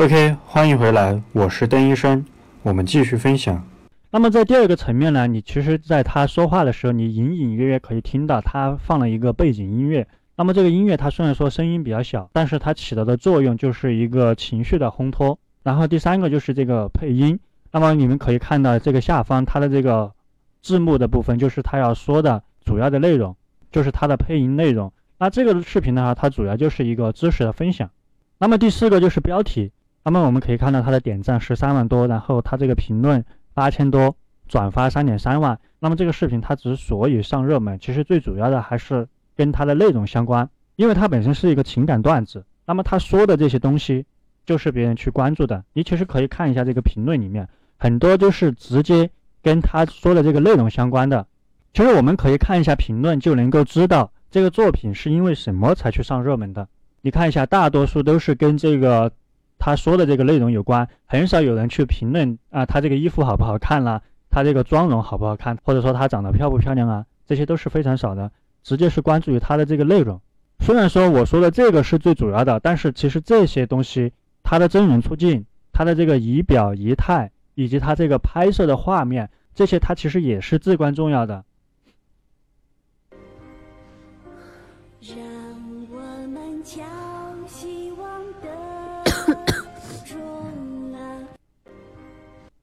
OK，欢迎回来，我是邓医生，我们继续分享。那么在第二个层面呢，你其实在他说话的时候，你隐隐约约可以听到他放了一个背景音乐。那么这个音乐它虽然说声音比较小，但是它起到的作用就是一个情绪的烘托。然后第三个就是这个配音。那么你们可以看到这个下方它的这个字幕的部分，就是他要说的主要的内容，就是它的配音内容。那这个视频的话，它主要就是一个知识的分享。那么第四个就是标题。那么我们可以看到它的点赞十三万多，然后它这个评论八千多，转发三点三万。那么这个视频它之所以上热门，其实最主要的还是跟它的内容相关，因为它本身是一个情感段子。那么他说的这些东西，就是别人去关注的。你其实可以看一下这个评论里面，很多就是直接跟他说的这个内容相关的。其实我们可以看一下评论，就能够知道这个作品是因为什么才去上热门的。你看一下，大多数都是跟这个。他说的这个内容有关，很少有人去评论啊，他这个衣服好不好看啦，他这个妆容好不好看，或者说他长得漂不漂亮啊，这些都是非常少的，直接是关注于他的这个内容。虽然说我说的这个是最主要的，但是其实这些东西，他的真人出镜，他的这个仪表仪态，以及他这个拍摄的画面，这些他其实也是至关重要的。让我们将希望的。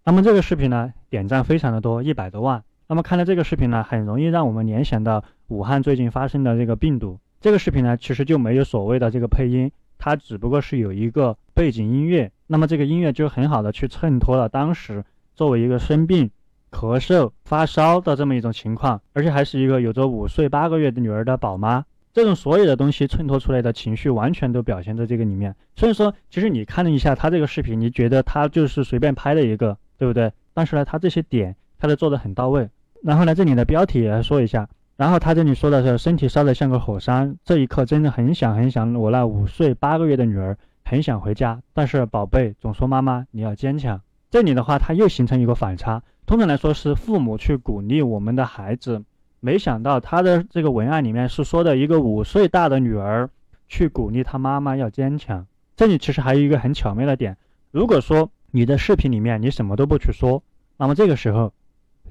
那么这个视频呢，点赞非常的多，一百多万。那么看到这个视频呢，很容易让我们联想到武汉最近发生的这个病毒。这个视频呢，其实就没有所谓的这个配音，它只不过是有一个背景音乐。那么这个音乐就很好的去衬托了当时作为一个生病、咳嗽、发烧的这么一种情况，而且还是一个有着五岁八个月的女儿的宝妈。这种所有的东西衬托出来的情绪，完全都表现在这个里面。所以说，其实你看了一下他这个视频，你觉得他就是随便拍了一个。对不对？但是呢，他这些点他都做得很到位。然后呢，这里的标题也来说一下。然后他这里说的是身体烧得像个火山，这一刻真的很想很想我那五岁八个月的女儿，很想回家。但是宝贝总说妈妈你要坚强。这里的话，他又形成一个反差。通常来说是父母去鼓励我们的孩子，没想到他的这个文案里面是说的一个五岁大的女儿去鼓励他妈妈要坚强。这里其实还有一个很巧妙的点，如果说。你的视频里面你什么都不去说，那么这个时候，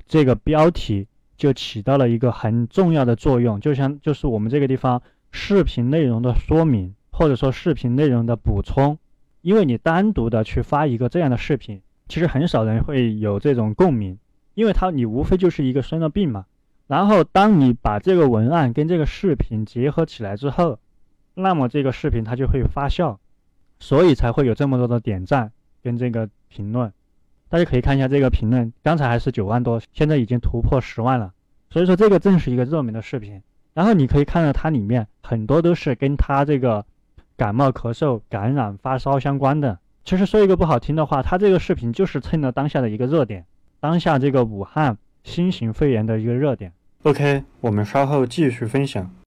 这个标题就起到了一个很重要的作用，就像就是我们这个地方视频内容的说明，或者说视频内容的补充。因为你单独的去发一个这样的视频，其实很少人会有这种共鸣，因为他你无非就是一个生了病嘛。然后当你把这个文案跟这个视频结合起来之后，那么这个视频它就会发酵，所以才会有这么多的点赞。跟这个评论，大家可以看一下这个评论，刚才还是九万多，现在已经突破十万了。所以说这个正是一个热门的视频。然后你可以看到它里面很多都是跟他这个感冒、咳嗽、感染、发烧相关的。其实说一个不好听的话，他这个视频就是蹭了当下的一个热点，当下这个武汉新型肺炎的一个热点。OK，我们稍后继续分享。